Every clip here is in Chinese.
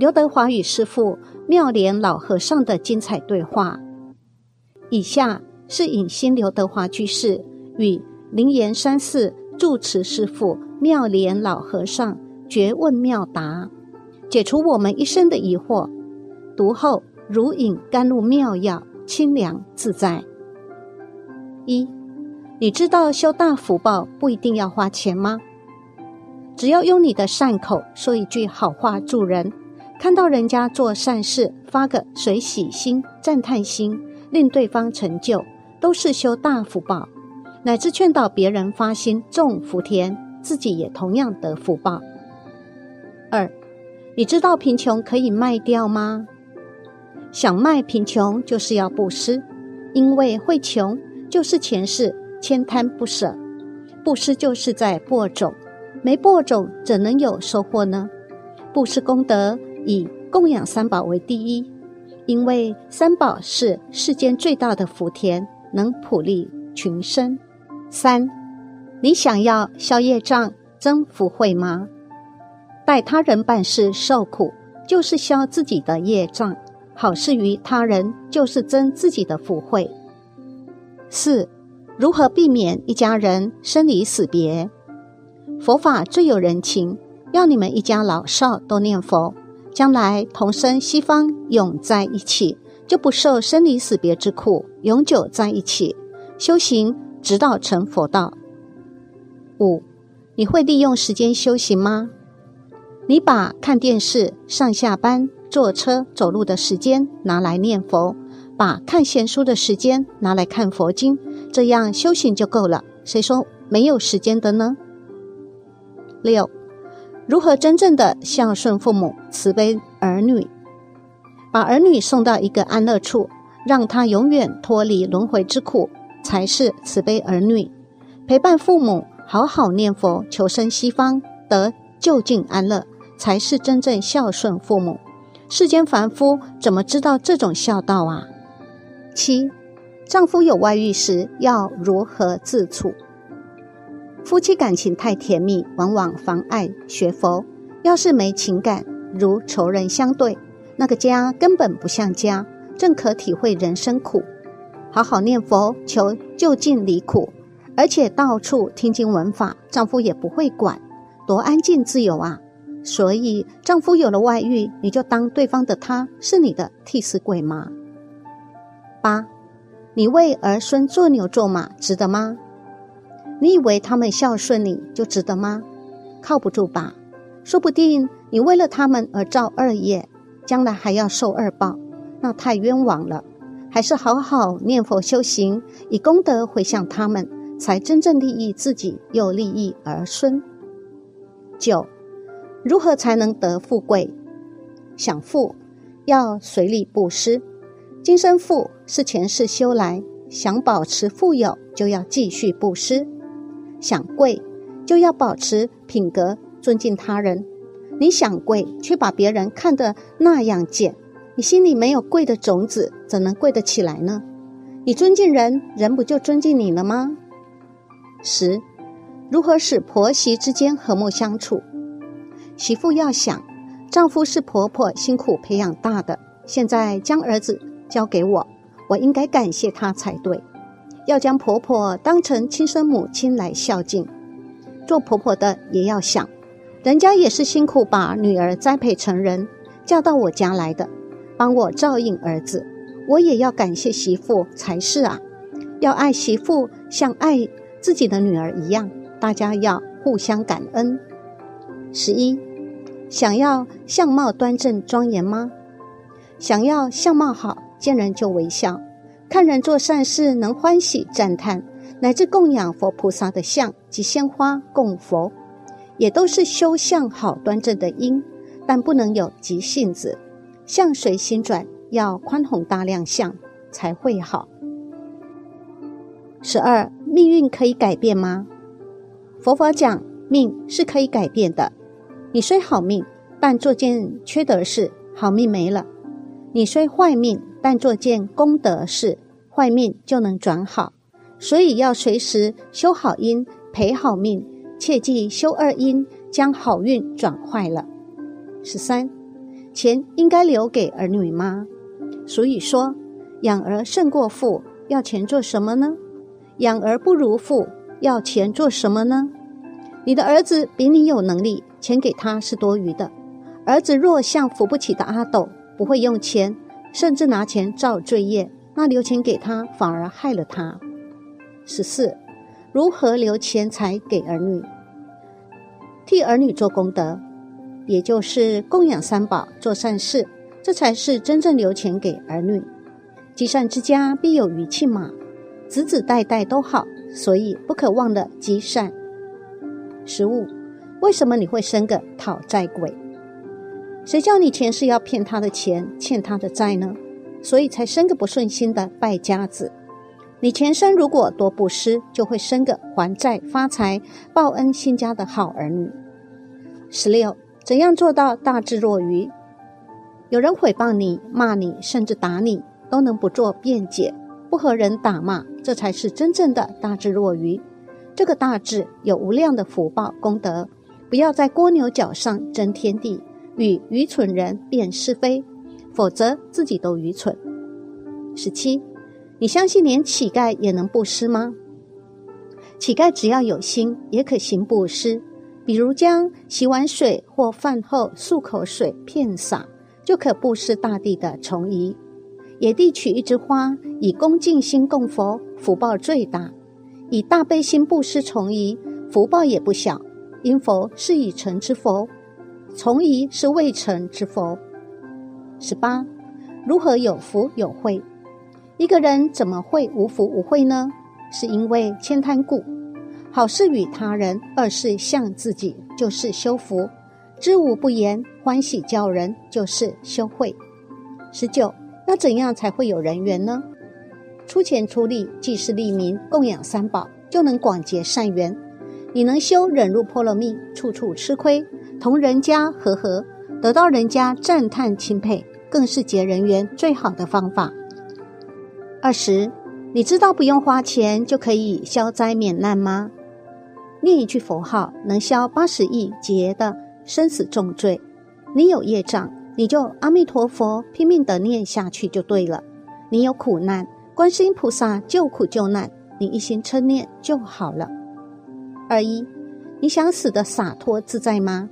刘德华与师父妙莲老和尚的精彩对话。以下是影星刘德华居士与灵岩山寺住持师父妙莲老和尚绝问妙答，解除我们一生的疑惑。读后如饮甘露妙药，清凉自在。一，你知道修大福报不一定要花钱吗？只要用你的善口说一句好话助人，看到人家做善事，发个随喜心、赞叹心。令对方成就，都是修大福报；乃至劝导别人发心种福田，自己也同样得福报。二，你知道贫穷可以卖掉吗？想卖贫穷，就是要布施，因为会穷就是前世悭贪不舍，布施就是在播种，没播种怎能有收获呢？布施功德以供养三宝为第一。因为三宝是世间最大的福田，能普利群生。三，你想要消业障、增福慧吗？待他人办事受苦，就是消自己的业障；好事于他人，就是增自己的福慧。四，如何避免一家人生离死别？佛法最有人情，要你们一家老少都念佛。将来同生西方，永在一起，就不受生离死别之苦，永久在一起修行，直到成佛道。五，你会利用时间修行吗？你把看电视、上下班、坐车、走路的时间拿来念佛，把看闲书的时间拿来看佛经，这样修行就够了。谁说没有时间的呢？六。如何真正的孝顺父母、慈悲儿女，把儿女送到一个安乐处，让他永远脱离轮回之苦，才是慈悲儿女。陪伴父母，好好念佛，求生西方，得就近安乐，才是真正孝顺父母。世间凡夫怎么知道这种孝道啊？七，丈夫有外遇时要如何自处？夫妻感情太甜蜜，往往妨碍学佛。要是没情感，如仇人相对，那个家根本不像家，正可体会人生苦。好好念佛，求就近离苦，而且到处听经闻法，丈夫也不会管，多安静自由啊！所以，丈夫有了外遇，你就当对方的他是你的替死鬼吗？八，你为儿孙做牛做马，值得吗？你以为他们孝顺你就值得吗？靠不住吧！说不定你为了他们而造恶业，将来还要受恶报，那太冤枉了。还是好好念佛修行，以功德回向他们，才真正利益自己，又利益儿孙。九，如何才能得富贵？想富，要随力布施。今生富是前世修来，想保持富有，就要继续布施。想贵，就要保持品格，尊敬他人。你想贵，却把别人看得那样贱，你心里没有贵的种子，怎能贵得起来呢？你尊敬人，人不就尊敬你了吗？十，如何使婆媳之间和睦相处？媳妇要想，丈夫是婆婆辛苦培养大的，现在将儿子交给我，我应该感谢他才对。要将婆婆当成亲生母亲来孝敬，做婆婆的也要想，人家也是辛苦把女儿栽培成人，嫁到我家来的，帮我照应儿子，我也要感谢媳妇才是啊！要爱媳妇像爱自己的女儿一样，大家要互相感恩。十一，想要相貌端正庄严吗？想要相貌好，见人就微笑。看人做善事，能欢喜赞叹，乃至供养佛菩萨的像及鲜花供佛，也都是修相好端正的因，但不能有急性子，相随心转，要宽宏大量相才会好。十二，命运可以改变吗？佛法讲命是可以改变的，你虽好命，但做件缺德事，好命没了；你虽坏命。但做件功德事，坏命就能转好，所以要随时修好因，培好命，切忌修二因，将好运转坏了。十三，钱应该留给儿女吗？所以说，养儿胜过父，要钱做什么呢？养儿不如父，要钱做什么呢？你的儿子比你有能力，钱给他是多余的。儿子若像扶不起的阿斗，不会用钱，甚至拿钱造罪业，那留钱给他反而害了他。十四，如何留钱财给儿女？替儿女做功德，也就是供养三宝、做善事，这才是真正留钱给儿女。积善之家必有余庆嘛，子子代代都好，所以不可忘了积善。十五，为什么你会生个讨债鬼？谁叫你前世要骗他的钱，欠他的债呢？所以才生个不顺心的败家子。你前生如果多布施，就会生个还债发财、报恩兴家的好儿女。十六，怎样做到大智若愚？有人诽谤你、骂你，甚至打你，都能不做辩解，不和人打骂，这才是真正的大智若愚。这个大智有无量的福报功德，不要在蜗牛角上争天地，与愚蠢人辨是非，否则自己都愚蠢。十七。你相信连乞丐也能布施吗？乞丐只要有心，也可行布施。比如将洗碗水或饭后漱口水片洒，就可布施大地的虫蚁。野地取一枝花，以恭敬心供佛，福报最大。以大悲心布施虫蚁，福报也不小。因佛是已成之佛，从疑是未成之佛。十八，如何有福有慧？一个人怎么会无福无慧呢？是因为悭贪故。好事与他人，恶事向自己，就是修福；知无不言，欢喜教人，就是修慧。十九，那怎样才会有人缘呢？出钱出力，济世利民，供养三宝，就能广结善缘。你能修忍辱波罗蜜，处处吃亏，同人家和和，得到人家赞叹钦佩，更是结人缘最好的方法。二十，你知道不用花钱就可以消灾免难吗？念一句佛号能消八十亿劫的生死重罪。你有业障，你就阿弥陀佛拼命的念下去就对了。你有苦难，观世音菩萨救苦救难，你一心称念就好了。二一，你想死的洒脱自在吗？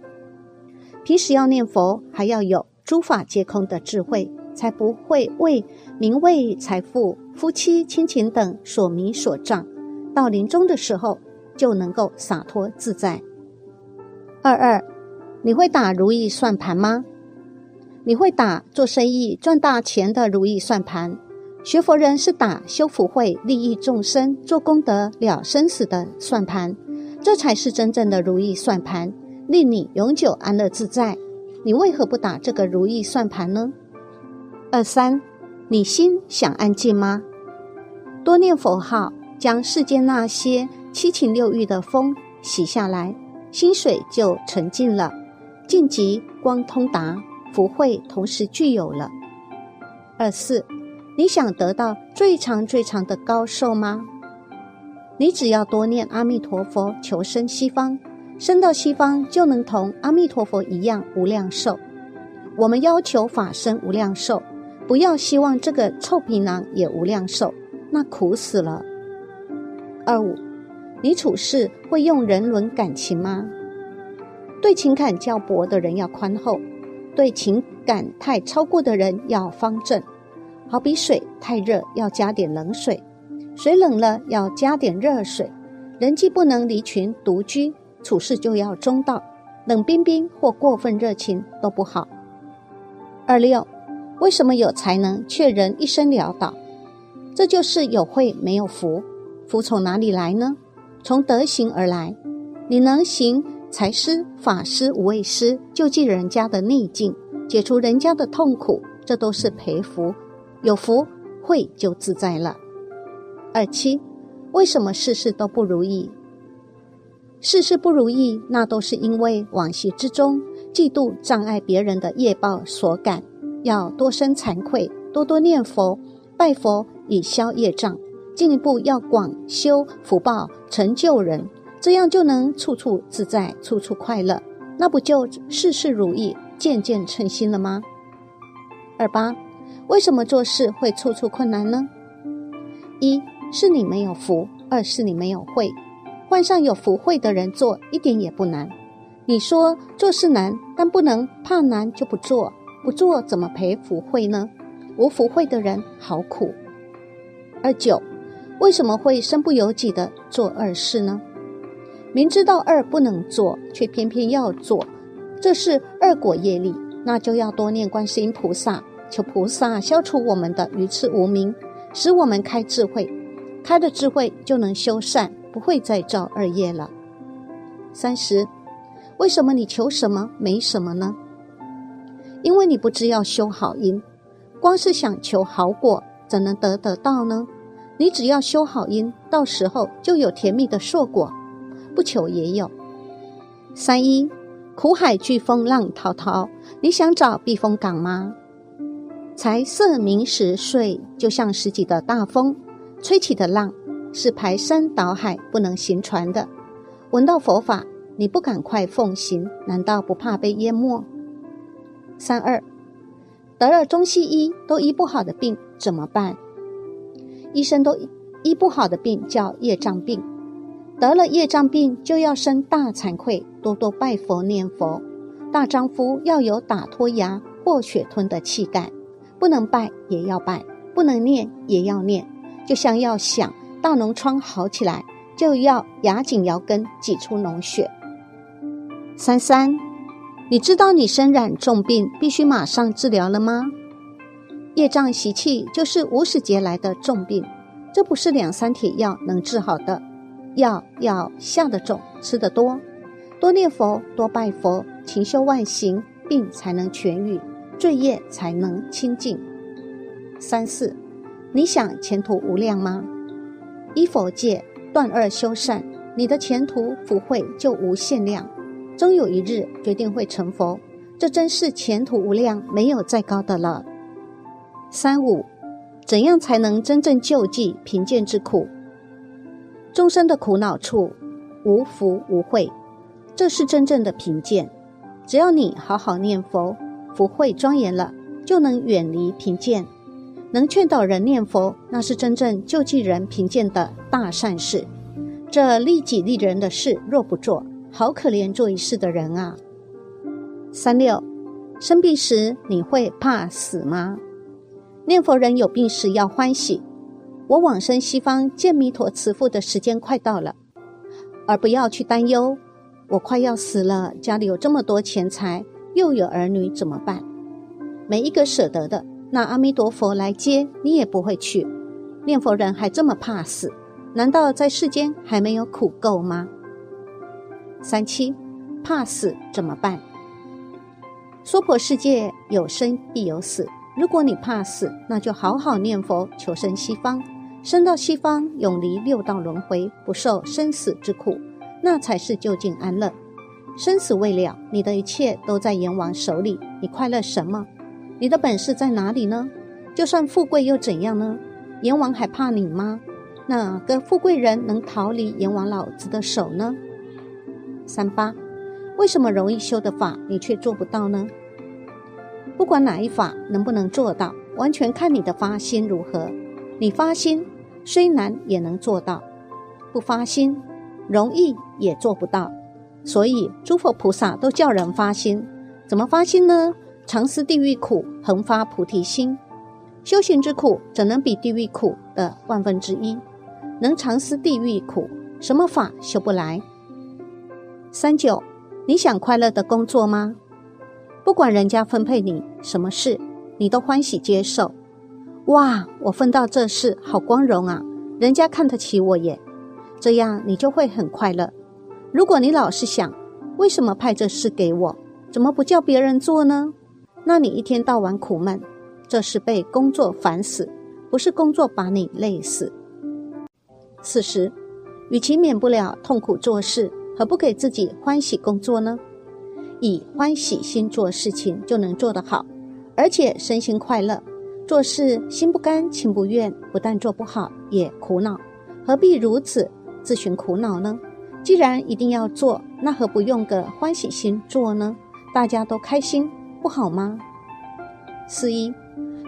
平时要念佛，还要有诸法皆空的智慧。才不会为名位、财富、夫妻、亲情等所迷所障，到临终的时候就能够洒脱自在。二二，你会打如意算盘吗？你会打做生意赚大钱的如意算盘？学佛人是打修福慧、利益众生、做功德了生死的算盘，这才是真正的如意算盘，令你永久安乐自在。你为何不打这个如意算盘呢？二三，你心想安静吗？多念佛号，将世间那些七情六欲的风洗下来，心水就沉静了，静极光通达，福慧同时具有了。二四，你想得到最长最长的高寿吗？你只要多念阿弥陀佛，求生西方，生到西方就能同阿弥陀佛一样无量寿。我们要求法身无量寿。不要希望这个臭皮囊也无量寿，那苦死了。二五，你处事会用人伦感情吗？对情感较薄的人要宽厚，对情感太超过的人要方正。好比水太热要加点冷水，水冷了要加点热水。人既不能离群独居，处事就要中道，冷冰冰或过分热情都不好。二六。为什么有才能却人一生潦倒？这就是有慧没有福。福从哪里来呢？从德行而来。你能行财施、法施、无畏施，救济人家的逆境，解除人家的痛苦，这都是培福。有福，慧就自在了。二七，为什么事事都不如意？事事不如意，那都是因为往昔之中嫉妒、障碍别人的业报所感。要多生惭愧，多多念佛、拜佛以消业障。进一步要广修福报，成就人，这样就能处处自在，处处快乐。那不就事事如意，渐渐称心了吗？二八，为什么做事会处处困难呢？一是你没有福，二是你没有慧。换上有福慧的人做，一点也不难。你说做事难，但不能怕难就不做，不做怎么赔福慧呢？无福慧的人好苦。二九，为什么会身不由己的做二事呢？明知道二不能做，却偏偏要做，这是二果业力。那就要多念观世音菩萨，求菩萨消除我们的愚痴无明，使我们开智慧。开了智慧，就能修善，不会再造二业了。三十。为什么你求什么没什么呢？因为你不知要修好因，光是想求好果，怎能得得到呢？你只要修好因，到时候就有甜蜜的硕果，不求也有。三一，苦海巨风浪滔滔，你想找避风港吗？财色名食睡，就像十几的大风，吹起的浪是排山倒海，不能行船的。闻到佛法。你不赶快奉行，难道不怕被淹没？三二，得了中西医都医不好的病怎么办？医生都医不好的病叫业障病，得了业障病就要生大惭愧，多多拜佛念佛。大丈夫要有打脱牙或血吞的气概，不能拜也要拜，不能念也要念。就像要想大脓疮好起来，就要牙紧咬根挤出脓血。三三，你知道你身染重病必须马上治疗了吗？业障习气就是无始劫来的重病，这不是两三帖药能治好的。药要下得重，吃得多，多念佛，多拜佛，勤修万行，病才能痊愈，罪业才能清净。三四，你想前途无量吗？依佛戒，断恶修善，你的前途福慧就无限量。终有一日决定会成佛，这真是前途无量，没有再高的了。三五，怎样才能真正救济贫贱之苦？众生的苦恼处，无福无慧，这是真正的贫贱。只要你好好念佛，福慧庄严了，就能远离贫贱。能劝导人念佛，那是真正救济人贫贱的大善事。这利己利人的事，若不做，好可怜做一世的人啊！三六，生病时你会怕死吗？念佛人有病时要欢喜，我往生西方见弥陀慈父的时间快到了，而不要去担忧，我快要死了，家里有这么多钱财，又有儿女怎么办？每一个舍得的，那阿弥陀佛来接你也不会去。念佛人还这么怕死，难道在世间还没有苦够吗？三七，怕死怎么办？娑婆世界有生必有死，如果你怕死，那就好好念佛，求生西方，生到西方，永离六道轮回，不受生死之苦，那才是究竟安乐。生死未了，你的一切都在阎王手里，你快乐什么？你的本事在哪里呢？就算富贵又怎样呢？阎王还怕你吗？哪个富贵人能逃离阎王老子的手呢？三八，为什么容易修的法你却做不到呢？不管哪一法能不能做到，完全看你的发心如何。你发心虽难也能做到，不发心容易也做不到。所以诸佛菩萨都叫人发心，怎么发心呢？常思地狱苦，恒发菩提心。修行之苦怎能比地狱苦的万分之一？能常思地狱苦，什么法修不来？三九，你想快乐的工作吗？不管人家分配你什么事，你都欢喜接受。哇，我分到这事，好光荣啊！人家看得起我耶，这样你就会很快乐。如果你老是想，为什么派这事给我，怎么不叫别人做呢？那你一天到晚苦闷，这是被工作烦死，不是工作把你累死。四十，与其免不了痛苦做事。何不给自己欢喜工作呢？以欢喜心做事情，就能做得好，而且身心快乐。做事心不甘情不愿，不但做不好，也苦恼。何必如此自寻苦恼呢？既然一定要做，那何不用个欢喜心做呢？大家都开心，不好吗？四一，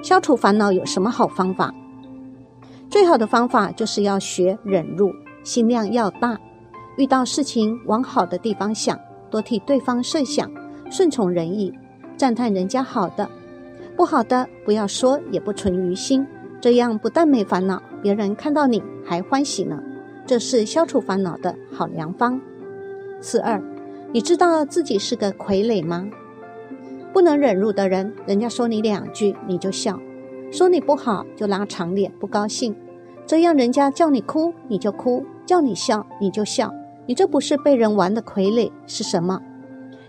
消除烦恼有什么好方法？最好的方法就是要学忍辱，心量要大，遇到事情往好的地方想，多替对方设想，顺从人意，赞叹人家好的，不好的不要说，也不存于心，这样不但没烦恼，别人看到你还欢喜呢。这是消除烦恼的好良方。四二，你知道自己是个傀儡吗？不能忍辱的人，人家说你两句你就笑，说你不好就拉长脸不高兴，这样人家叫你哭你就哭，叫你笑你就笑，你这不是被人玩的傀儡是什么？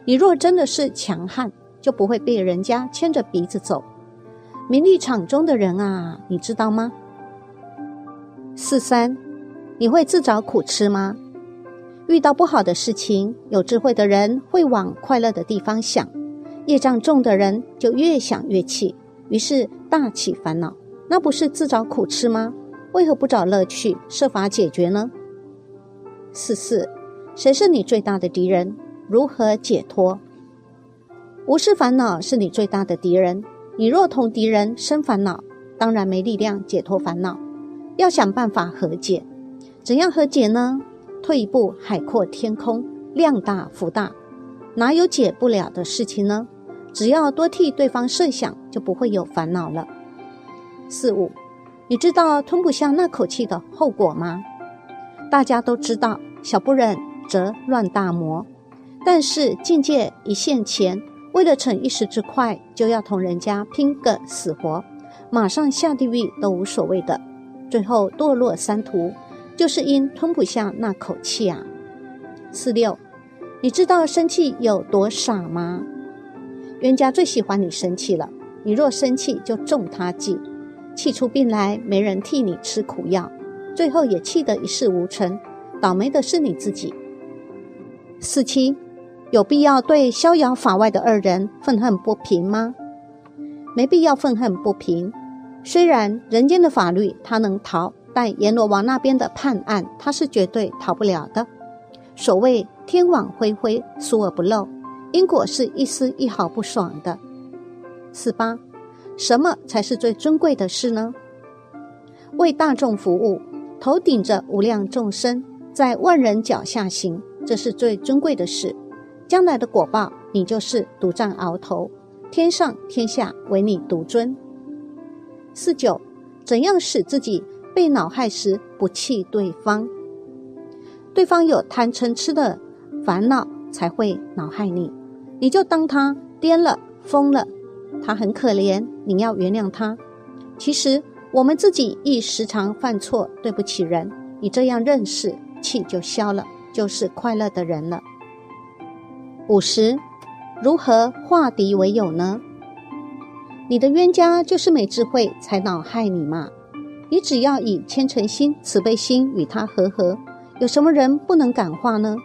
你若真的是强悍，就不会被人家牵着鼻子走。名利场中的人啊，你知道吗？四三，你会自找苦吃吗？遇到不好的事情，有智慧的人会往快乐的地方想。业障重的人就越想越气，于是大起烦恼，那不是自找苦吃吗？为何不找乐趣，设法解决呢？四四，谁是你最大的敌人？如何解脱？无视烦恼是你最大的敌人。你若同敌人生烦恼，当然没力量解脱烦恼。要想办法和解，怎样和解呢？退一步，海阔天空，量大福大。哪有解不了的事情呢？只要多替对方设想，就不会有烦恼了。四五，你知道吞不下那口气的后果吗？大家都知道，小不忍则乱大谋。但是境界一线前，为了逞一时之快，就要同人家拼个死活，马上下地狱都无所谓的。最后堕落三途，就是因吞不下那口气啊。四六。你知道生气有多傻吗？冤家最喜欢你生气了。你若生气，就中他计，气出病来，没人替你吃苦药，最后也气得一事无成。倒霉的是你自己。四七，有必要对逍遥法外的二人愤恨不平吗？没必要愤恨不平。虽然人间的法律他能逃，但阎罗王那边的判案他是绝对逃不了的。所谓。天网恢恢，疏而不漏，因果是一丝一毫不爽的。四八，什么才是最尊贵的事呢？为大众服务，头顶着无量众生，在万人脚下行，这是最尊贵的事。将来的果报，你就是独占鳌头，天上天下唯你独尊。四九，怎样使自己被恼害时不气对方？对方有贪嗔痴的。烦恼才会恼害你，你就当他癫了、疯了，他很可怜，你要原谅他。其实我们自己亦时常犯错，对不起人。你这样认识，气就消了，就是快乐的人了。五十，如何化敌为友呢？你的冤家就是没智慧才恼害你嘛。你只要以虔诚心、慈悲心与他和和，有什么人不能感化呢？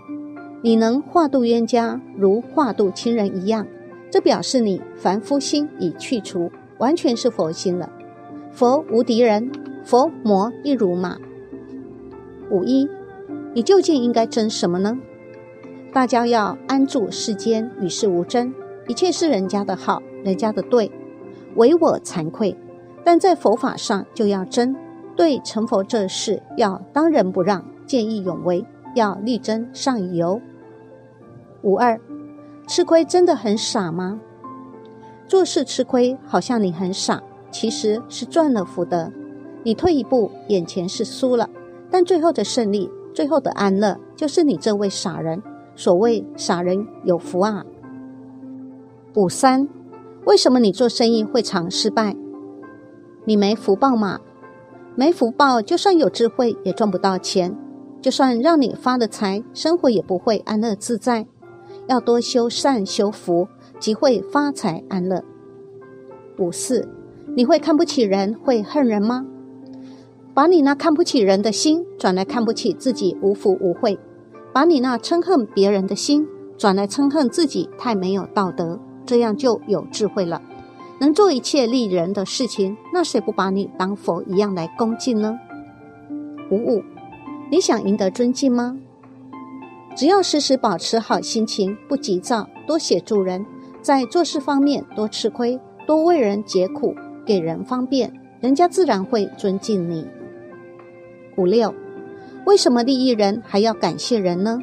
你能化度冤家，如化度亲人一样，这表示你凡夫心已去除，完全是佛心了。佛无敌人，佛魔亦如马。五一，你究竟应该争什么呢？大家要安住世间，与世无争，一切是人家的好，人家的对，唯我惭愧。但在佛法上就要争，对成佛这事要当仁不让，见义勇为，要力争上游。五二，吃亏真的很傻吗？做事吃亏，好像你很傻，其实是赚了福德。你退一步，眼前是输了，但最后的胜利，最后的安乐，就是你这位傻人。所谓傻人有福啊。五三，为什么你做生意会常失败？你没福报嘛？没福报，就算有智慧也赚不到钱，就算让你发了财，生活也不会安乐自在。要多修善修福，即会发财安乐。五四，你会看不起人，会恨人吗？把你那看不起人的心转来看不起自己无福无慧，把你那嗔恨别人的心转来嗔恨自己太没有道德，这样就有智慧了，能做一切利人的事情。那谁不把你当佛一样来恭敬呢？五五，你想赢得尊敬吗？只要时时保持好心情，不急躁，多协助人，在做事方面多吃亏，多为人解苦，给人方便，人家自然会尊敬你。五六，为什么利益人还要感谢人呢？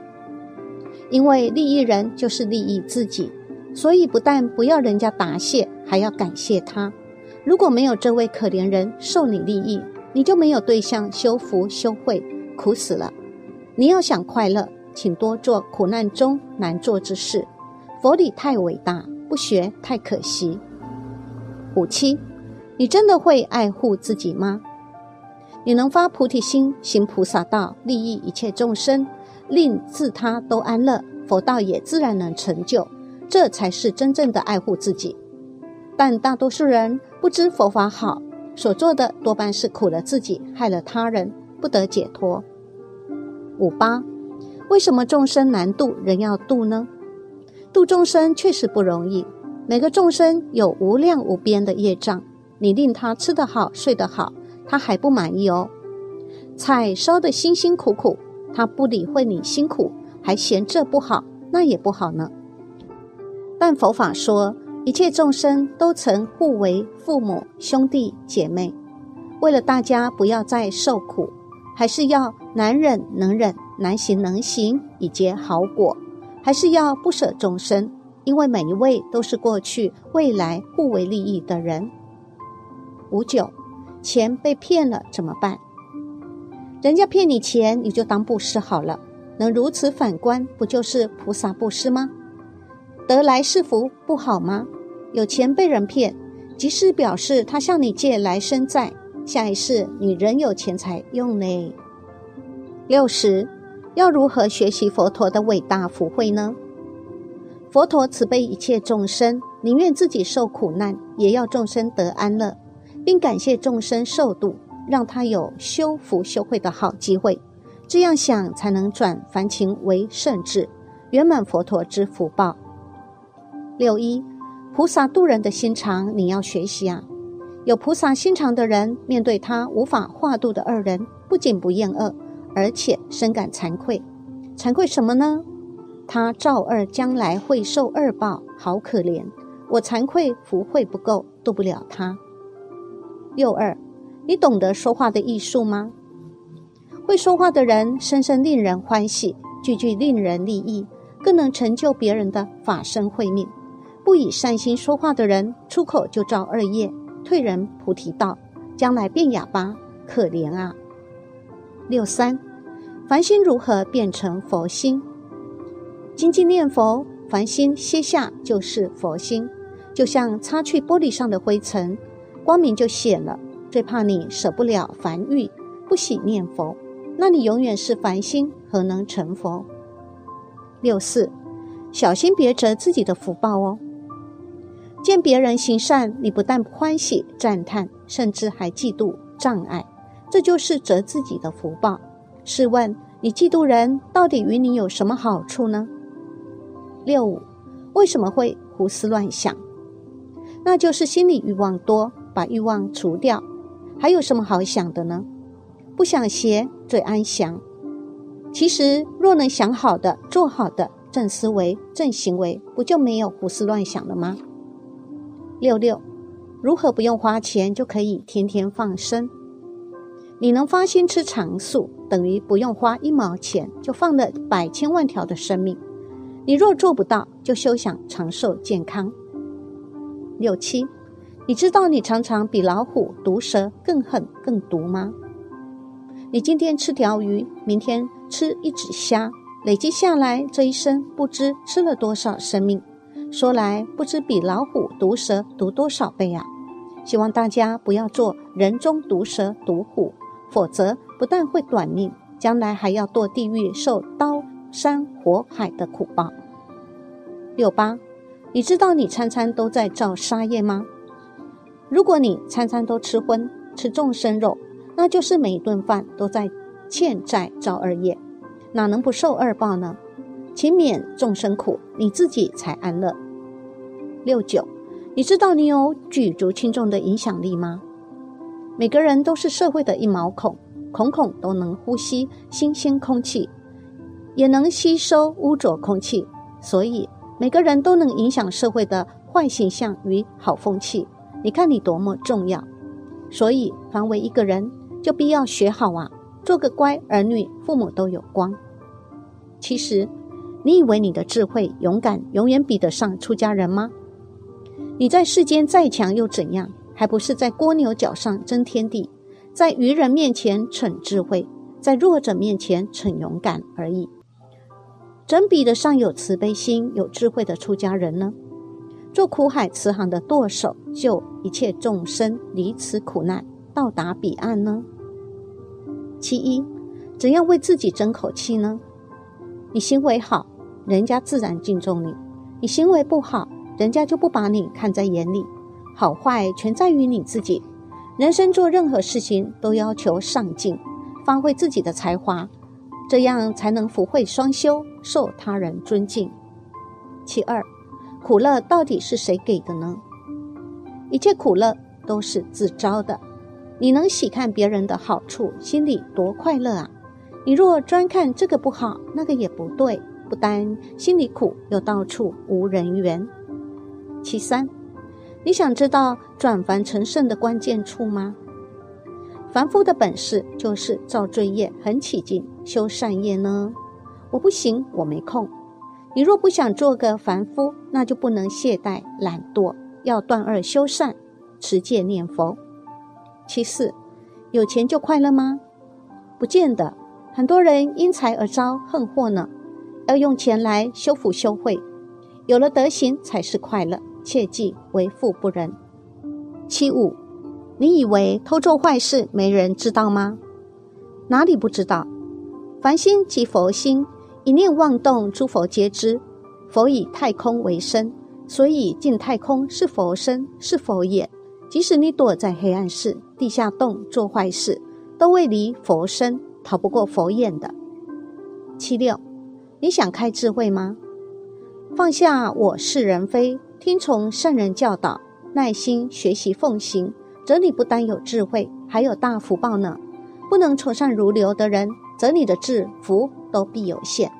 因为利益人就是利益自己，所以不但不要人家答谢，还要感谢他。如果没有这位可怜人受你利益，你就没有对象修福修慧，苦死了。你要想快乐，请多做苦难中难做之事。佛理太伟大，不学太可惜。五七，你真的会爱护自己吗？你能发菩提心，行菩萨道，利益一切众生，令自他都安乐，佛道也自然能成就。这才是真正的爱护自己。但大多数人不知佛法好，所做的多半是苦了自己，害了他人，不得解脱。五八，为什么众生难度人要度呢？度众生确实不容易，每个众生有无量无边的业障，你令他吃得好，睡得好。他还不满意哦，菜烧的辛辛苦苦，他不理会你辛苦，还嫌这不好那也不好呢。但佛法说，一切众生都曾互为父母、兄弟、姐妹，为了大家不要再受苦，还是要难忍能忍，难行能行，以结好果，还是要不舍众生，因为每一位都是过去、未来互为利益的人。五九。钱被骗了怎么办？人家骗你钱，你就当布施好了。能如此反观，不就是菩萨布施吗？得来是福不好吗？有钱被人骗，即是表示他向你借来生债，下一世你仍有钱财用呢。六十，要如何学习佛陀的伟大福慧呢？佛陀慈悲一切众生，宁愿自己受苦难，也要众生得安乐。并感谢众生受度，让他有修福修慧的好机会。这样想，才能转凡情为圣智，圆满佛陀之福报。六一，菩萨度人的心肠，你要学习啊！有菩萨心肠的人，面对他无法化度的二人，不仅不厌恶，而且深感惭愧。惭愧什么呢？他照二将来会受二报，好可怜！我惭愧福慧不够，度不了他。六二，你懂得说话的艺术吗？会说话的人，声声令人欢喜，句句令人利益，更能成就别人的法身慧命。不以善心说话的人，出口就造恶业，退人菩提道，将来变哑巴，可怜啊！六三，凡心如何变成佛心？精进念佛，凡心歇下就是佛心，就像擦去玻璃上的灰尘。光明就显了。最怕你舍不了凡欲，不喜念佛，那你永远是凡心，何能成佛？六四，小心别折自己的福报哦。见别人行善，你不但欢喜赞叹，甚至还嫉妒障碍，这就是折自己的福报。试问你嫉妒人，到底与你有什么好处呢？六五，为什么会胡思乱想？那就是心理欲望多。把欲望除掉，还有什么好想的呢？不想邪最安详。其实，若能想好的、做好的正思维、正行为，不就没有胡思乱想了吗？六六，如何不用花钱就可以天天放生？你能发心吃长素，等于不用花一毛钱就放了百千万条的生命。你若做不到，就休想长寿健康。六七。你知道你常常比老虎、毒蛇更狠、更毒吗？你今天吃条鱼，明天吃一只虾，累积下来，这一生不知吃了多少生命。说来不知比老虎、毒蛇毒多少倍啊！希望大家不要做人中毒蛇、毒虎，否则不但会短命，将来还要堕地狱，受刀山火海的苦报。六八，你知道你餐餐都在造杀业吗？如果你餐餐都吃荤、吃众生肉，那就是每一顿饭都在欠债造二业，哪能不受二报呢？请免众生苦，你自己才安乐。六九，你知道你有举足轻重的影响力吗？每个人都是社会的一毛孔，孔孔都能呼吸新鲜空气，也能吸收污浊空气，所以。每个人都能影响社会的坏形象与好风气。你看你多么重要！所以，凡为一个人，就必要学好啊，做个乖儿女，父母都有光。其实，你以为你的智慧、勇敢永远比得上出家人吗？你在世间再强又怎样？还不是在蜗牛角上争天地，在愚人面前逞智慧，在弱者面前逞勇敢而已。怎比得上有慈悲心、有智慧的出家人呢？做苦海慈航的舵手，救一切众生离此苦难，到达彼岸呢？其一，怎样为自己争口气呢？你行为好，人家自然敬重你；你行为不好，人家就不把你看在眼里。好坏全在于你自己。人生做任何事情都要求上进，发挥自己的才华，这样才能福慧双修，受他人尊敬。其二，苦乐到底是谁给的呢？一切苦乐都是自招的。你能喜看别人的好处，心里多快乐啊！你若专看这个不好，那个也不对，不单心里苦，又到处无人缘。其三。你想知道转凡成圣的关键处吗？凡夫的本事就是造罪业，很起劲修善业呢。我不行，我没空。你若不想做个凡夫，那就不能懈怠懒惰，要断恶修善，持戒念佛。其四，有钱就快乐吗？不见得，很多人因财而遭横祸呢。要用钱来修福修慧，有了德行才是快乐。切记为富不仁。七五，你以为偷做坏事没人知道吗？哪里不知道？凡心即佛心，一念妄动，诸佛皆知。佛以太空为身，所以进太空是佛身，是佛眼。即使你躲在黑暗室、地下洞做坏事，都未离佛身，逃不过佛眼的。七六，你想开智慧吗？放下我是人非。听从圣人教导，耐心学习奉行，则你不单有智慧，还有大福报呢。不能从善如流的人，则你的智福都必有限。